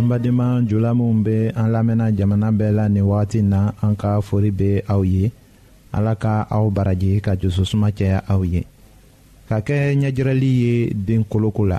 an badenma jula minw be an lamɛnna jamana bɛɛ la nin wagati na an ka fori be aw ye ala ka aw baraji ka jusosuma caya aw ye ka kɛ ɲɛjirɛli ye den koloko la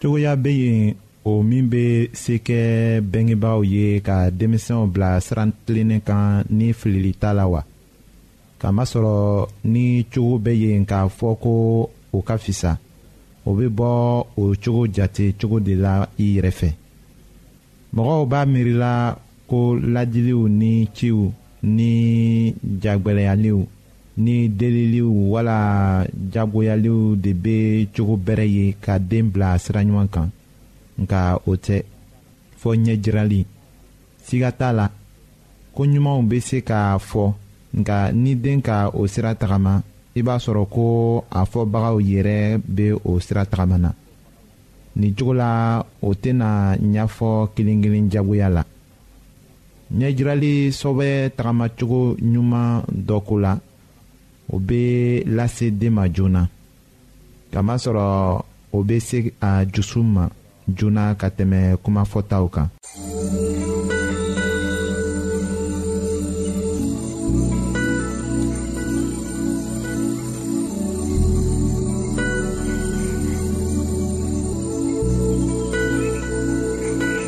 cogoya bɛ yen o min bɛ se kɛ bɛngebaaw ye ka denmisɛnw bila siran tilennen kan ni filili t'a la wa kamasɔrɔ ni cogo bɛ yen k'a fɔ ko o ka fisa o bɛ bɔ o cogo jate cogo de la i yɛrɛ fɛ mɔgɔw b'a miirila ko lajiliw ni ciw ni jagbɛlɛyaliw ni deliliw wala jagoyaliw de bɛ cogo bɛrɛ ye ka den bila sira ɲuman kan nka o tɛ fɔ ɲɛjirali siga t'a la ko ɲumanw bɛ se k'a fɔ nka ni den ka o sira tagama i b'a sɔrɔ ko a fɔbagaw yɛrɛ bɛ o sira tagama na nin cogo la o tɛna ɲɛfɔ kelen-kelen jagoya la. ɲɛjirali sɔbɛ tagamacogo ɲuman dɔ ko la o bɛ lase den ma joona kamasɔrɔ o bɛ se a dusu ma joona ka tɛmɛ kumafɔtaw kan.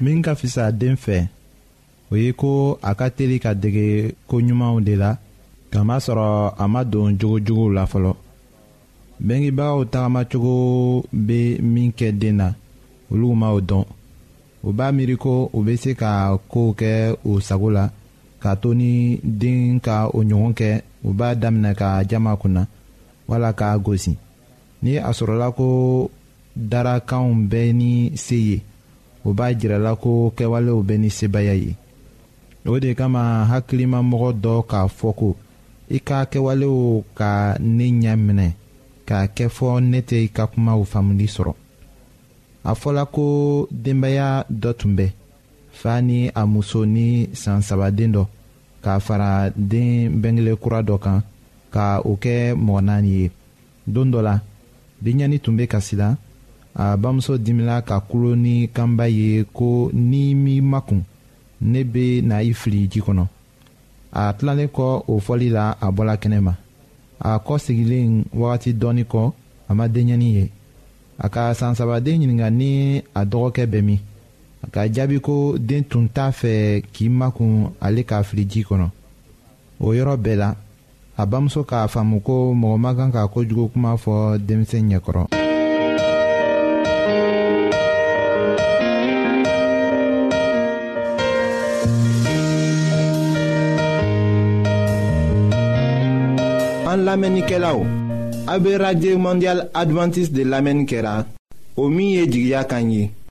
min ka fisa den fɛ o ye ko a ka teli ka dege ko ɲumanw de la kamasɔrɔ a ma don jogojuguw la fɔlɔ bengebagaw tagamacogo bɛ min kɛ den na olu ma o dɔn u b'a miiri ko u bɛ se ka kow kɛ u sago la k'a to ni den ka o ɲɔgɔn kɛ u b'a daminɛ ka jama kunna wala k'a gosi ni a sɔrɔla ko darakanw bɛ ni se ye o b'a jirala ko kɛwalew bɛ ni sebaya ye o de kama hakilimamɔgɔ dɔ k'a fɔ ko i ka kɛwalew ka ne ɲɛ minɛ k'a kɛ fɔ ne tɛ i ka kumaw faamuli sɔrɔ a fɔla ko denbaya dɔ tun bɛ fa ni a muso ni san saba den dɔ k'a fara den bɛnkele kura dɔ kan ka o kɛ mɔgɔ naani ye don dɔ la denyɛni tun bɛ kasi la a bamuso dimina ka kulo ni kanba ye ko ni m'i makun ne bɛ na i fili ji kɔnɔ a tilalen kɔ o fɔli la a bɔla kɛnɛ ma a kɔ sigilen wagati dɔɔni kɔ a ma denyɛni ye a ka san sabaden ɲininka ni a dɔgɔkɛ bɛ min k'a jaabi ko den tun t'a fɛ k'i makun ale k'a fili ji kɔnɔ o yɔrɔ bɛɛ la a bamuso k'a faamu ko mɔgɔ man kan ka kojugu kuma fɔ denmisɛn ɲɛkɔrɔ. an lamɛnnikɛlaw a bɛ radio mondial adventiste de lamɛnni kɛra o min ye jigiya kan ye.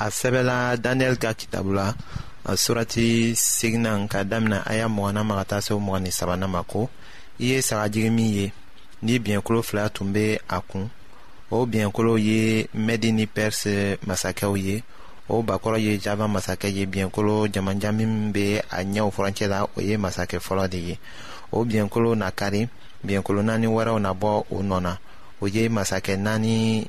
a sɛbɛla daniyɛli ka kitabu la surati seginan ka damina a y'a mɔgɔna ma ka taa se o mɔgɔ ni sabanan ma ko i ye sagajigi min ye ni biɲɛkolo fila tun bɛ a kun o biɲɛkolo ye mɛdi ni pɛrisi masakɛw ye o bakɔrɔ ye java masakɛ ye biɲɛkolo jamanjan min bɛ a ɲɛw furancɛ la o ye masakɛ fɔlɔ de ye o biɲɛkolo na kari biɲɛkolo naani wɛrɛw na bɔ o nɔ na o ye masakɛ naani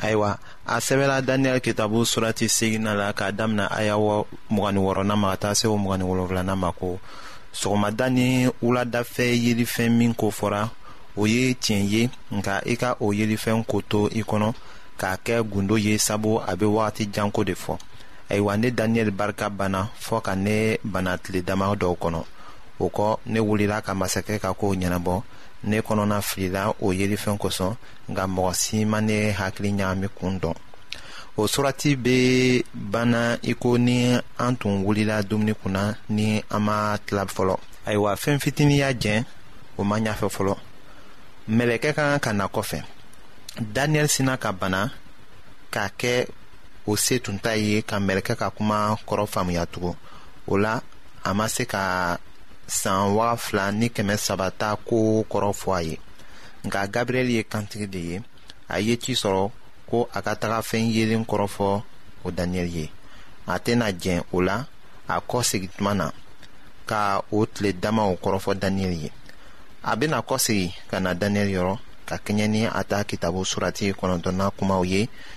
ayiwa a sɛbɛla daniyɛli kitabu surati seginna la k'a damina aya mugani wɔɔrɔnan ma ka taa se o mugani wolonwulanan ma ko sɔgɔmada ni wuladafɛ yelifɛn min ko fɔra o ye tiɲɛ ye nka i ka o yelifɛn ko to i kɔnɔ k'a kɛ gundo ye sabu a bɛ wagati janko de fɔ ayiwa ne daniyɛli barika banna fɔ ka ne bana tile dama dɔw kɔnɔ o kɔ ne wulila ka masakɛ ka kow ɲɛnabɔ ne kɔnɔna filila o yelifɛn kosɔn nka mɔgɔ si ma ne hakili ɲaami kun dɔn o surati bɛ banna i ko ni an tun wulila dumuni kunna ni an ma tila fɔlɔ ayiwa fɛn fitinin y'a jɛn o ma ɲafɛ fɔlɔ mɛlɛkɛ ka kan ka na kɔfɛ daniel sina ka bana k'a kɛ o se tun ta ye ka mɛlɛkɛ ka kuma kɔrɔ faamuya tugun o la a ma se ka san waa fila ni kɛmɛ saba ta ko kɔrɔ fɔ a ye nka gabriyɛli ye kantigi de ye a ye ci sɔrɔ ko a ka taga fɛn yelen kɔrɔfɔ o daniyɛli ye a tɛna jɛn o la a kɔ segin tuma na ka o tile damaw kɔrɔfɔ daniyɛli ye a bɛna kɔ segin ka na daniyɛli yɔrɔ ka kɛɲɛ ni a ta kitabu surati kɔnɔntɔnna kumaw ye